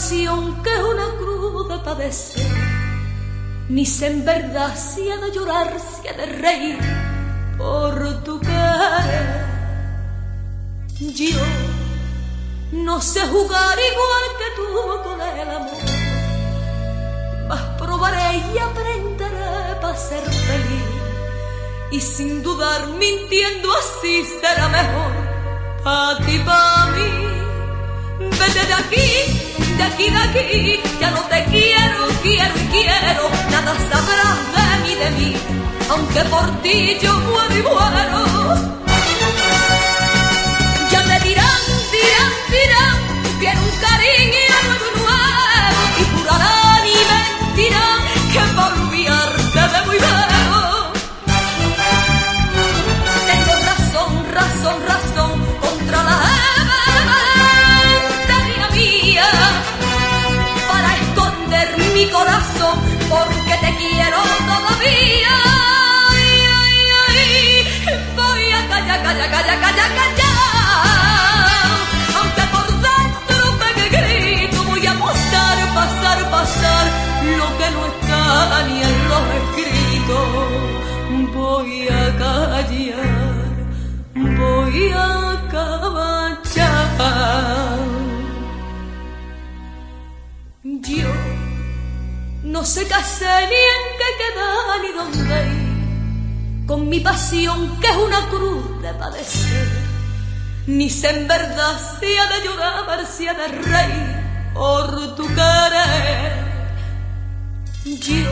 pasión que es una cruz de padecer. Ni sé en verdad si he de llorar, si he de reír por tu querer. Yo no sé jugar igual que tú con el amor. Mas probaré y aprenderé para ser feliz y sin dudar mintiendo así será mejor para ti, para mí. Vete de aquí, de aquí, de aquí, ya no te quiero, quiero y quiero, nada sabrás de mí, de mí, aunque por ti yo muero y muero. Ya te dirán, dirán, dirán, quiero un cariño no sé qué hacer ni en qué quedar ni dónde ir, con mi pasión que es una cruz de padecer. Ni sé en verdad si ha de llorar, si ha de reír por tu querer. Yo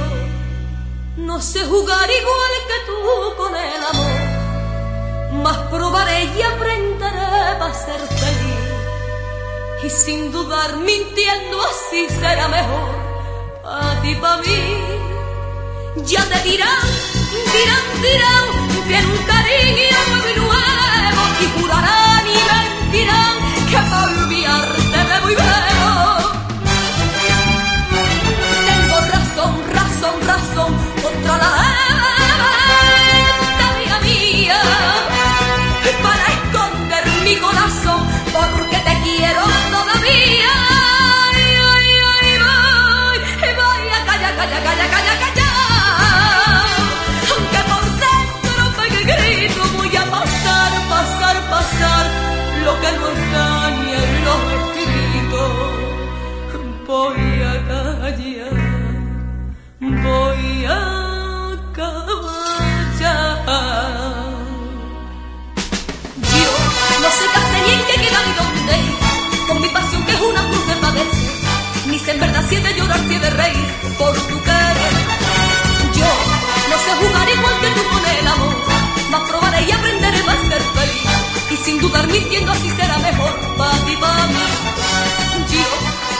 no sé jugar igual que tú con el amor mas probaré y aprenderé para ser feliz. Y sin dudar, mintiendo así será mejor ti, para mí. Ya te dirán, dirán, dirán que un cariño nuevo y jurarán y mentirán así será mejor para ti, para mí. Yo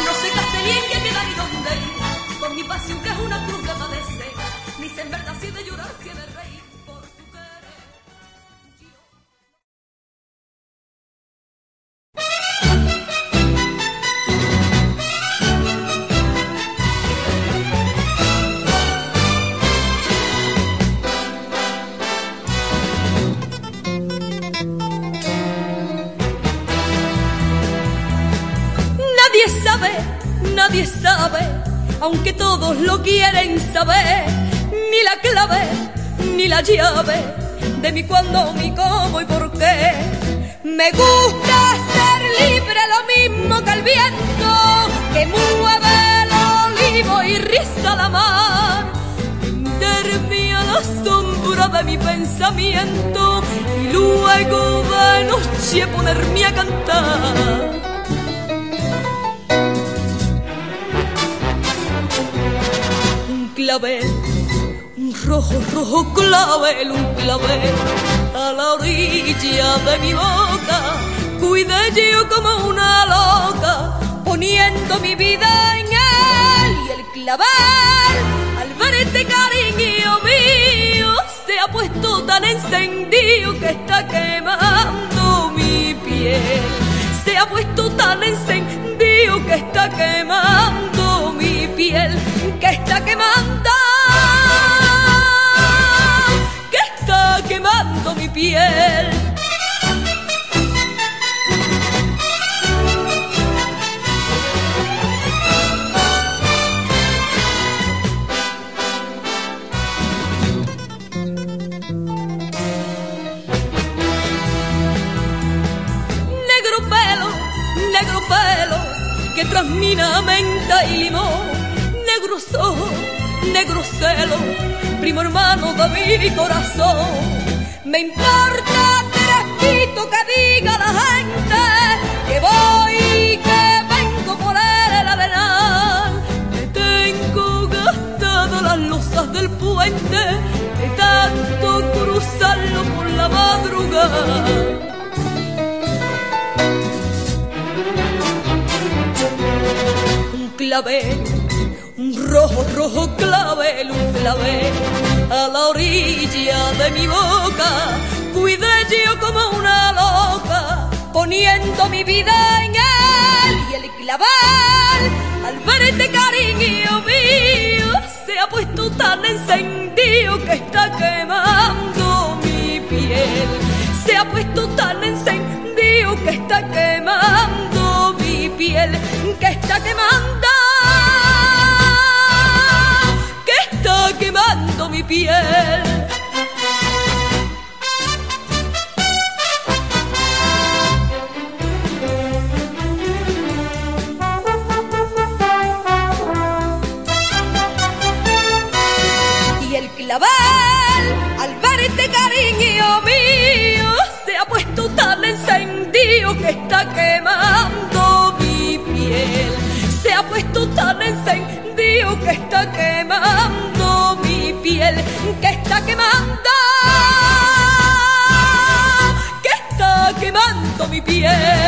no sé qué hacer ni en qué queda ni dónde ir, con mi pasión que es una cruz de padecer, ni sé en verdad si de llorar, si aunque todos lo quieren saber, ni la clave, ni la llave de mi cuándo, mi cómo y por qué. Me gusta ser libre, lo mismo que el viento que mueve el olivo y riza la mar. Tenderme a la sombra de mi pensamiento y luego de noche ponerme a cantar. Un rojo, rojo clavel, un clavel a la orilla de mi boca. Cuidé yo como una loca, poniendo mi vida en él y el clavel, al ver este cariño mío, se ha puesto tan encendido que está quemando mi piel. Se ha puesto tan encendido que está quemando piel, que está quemando, que está quemando mi piel. Negro celo, primo hermano de mi corazón. Me importa trespito que diga la gente que voy, que vengo por el arenal, que tengo gastado las losas del puente, de tanto cruzarlo por la madrugada. clavel, un rojo, rojo clavel, un clavel a la orilla de mi boca. Cuidé yo como una loca, poniendo mi vida en él y el clavel, al ver este cariño mío, se ha puesto tan encendido que está quemando Y el clavel, al ver este cariño mío, se ha puesto tan encendido que está quemando mi piel. Se ha puesto tan encendido que está quemando yeah.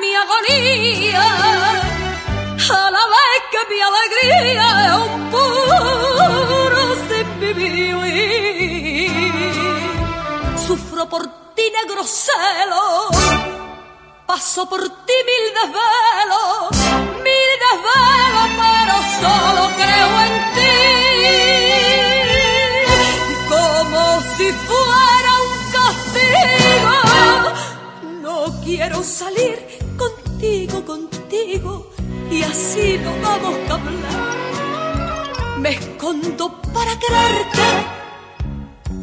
mi agonía, a la vez que mi alegría es un puro sin vivir. Sufro por ti negro celo, paso por ti mil desvelos, mil desvelos, pero solo creo en ti. Como si fuera un castigo no quiero salir contigo y así no vamos a hablar. Me escondo para quererte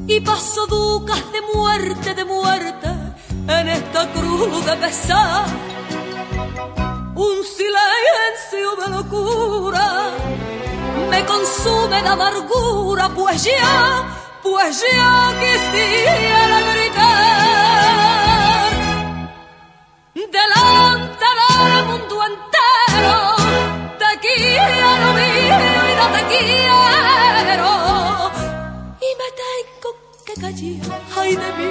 y paso ducas de muerte, de muerte en esta cruz de pesar. Un silencio de locura me consume de amargura, pues ya, pues ya quisiera gritar. Delante quiero, te quiero, mi vida, te quiero. Y me tengo que callar, ay de mí,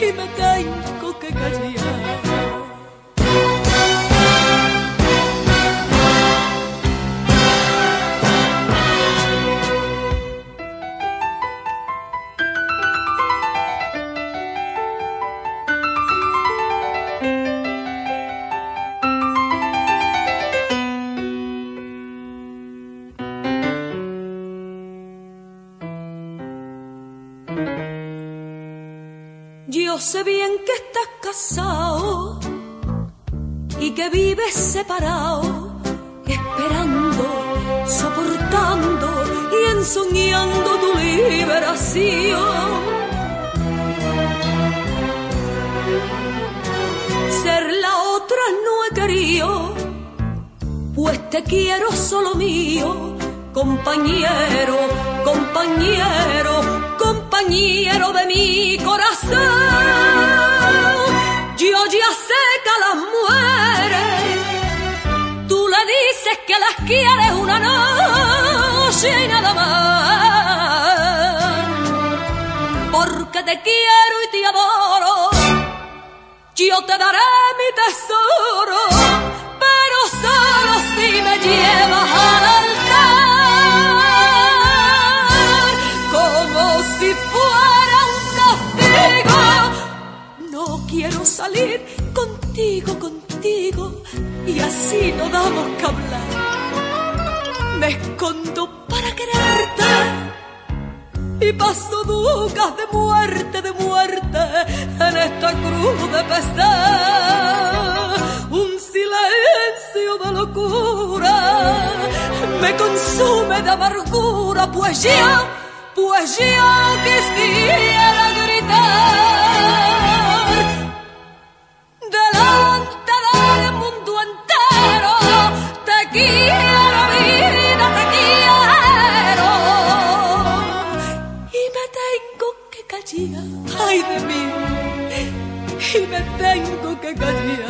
y me tengo que callar. sé bien que estás casado y que vives separado, esperando, soportando y ensoñando tu liberación. Ser la otra no he querido, pues te quiero solo mío, compañero, compañero compañero de mi corazón. Yo ya sé que las mujeres, tú le dices que las quieres una noche y nada más. Porque te quiero y te adoro, yo te daré mi tesoro, pero solo si me llevas a contigo, contigo, y así no damos que hablar. Me escondo para quererte y paso ducas de muerte, de muerte en esta cruz de pesar. Un silencio de locura me consume de amargura, pues ya, pues ya quisiera gritar. y me tengo que callar.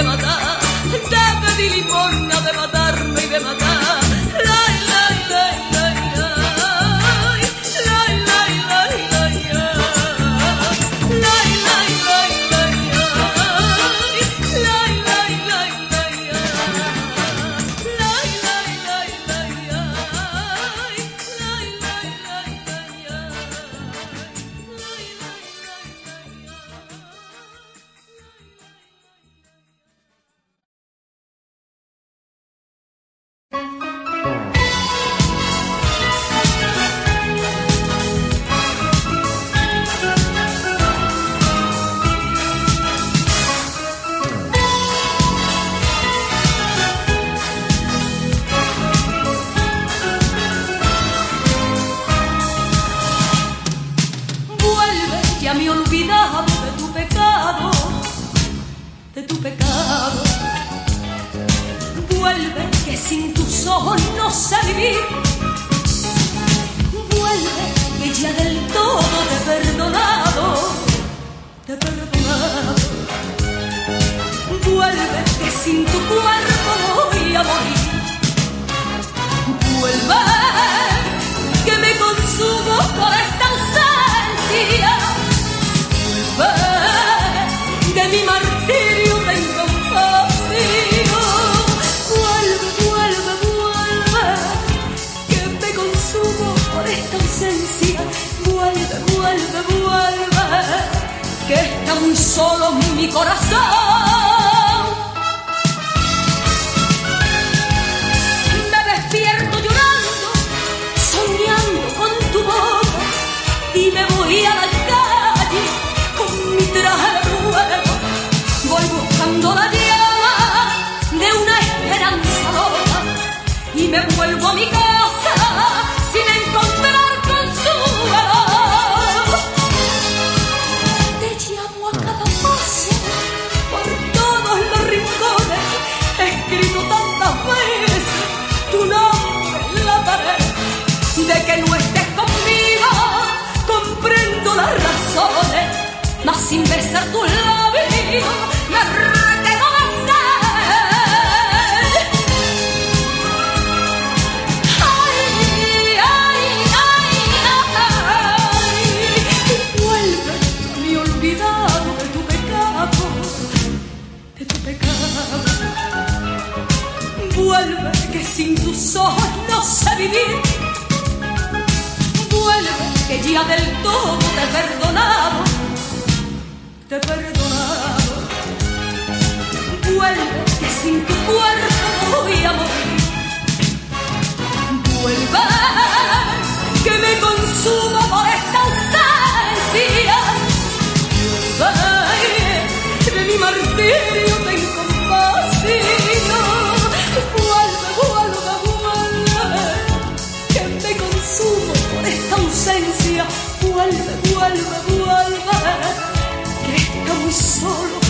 de matar, dame de limosna de matarme y de matar. ya del todo te perdonado, te he perdonado. Vuelve que sin tu cuerpo voy a morir. Vuelve. solo mi corazón. vivir. Vuelve, que ya del todo te he te he perdonado. Vuelve, que sin tu cuerpo no voy a morir. Vuelve, que me consuma. vuelve, vuelve, vuelve, que está muy solo.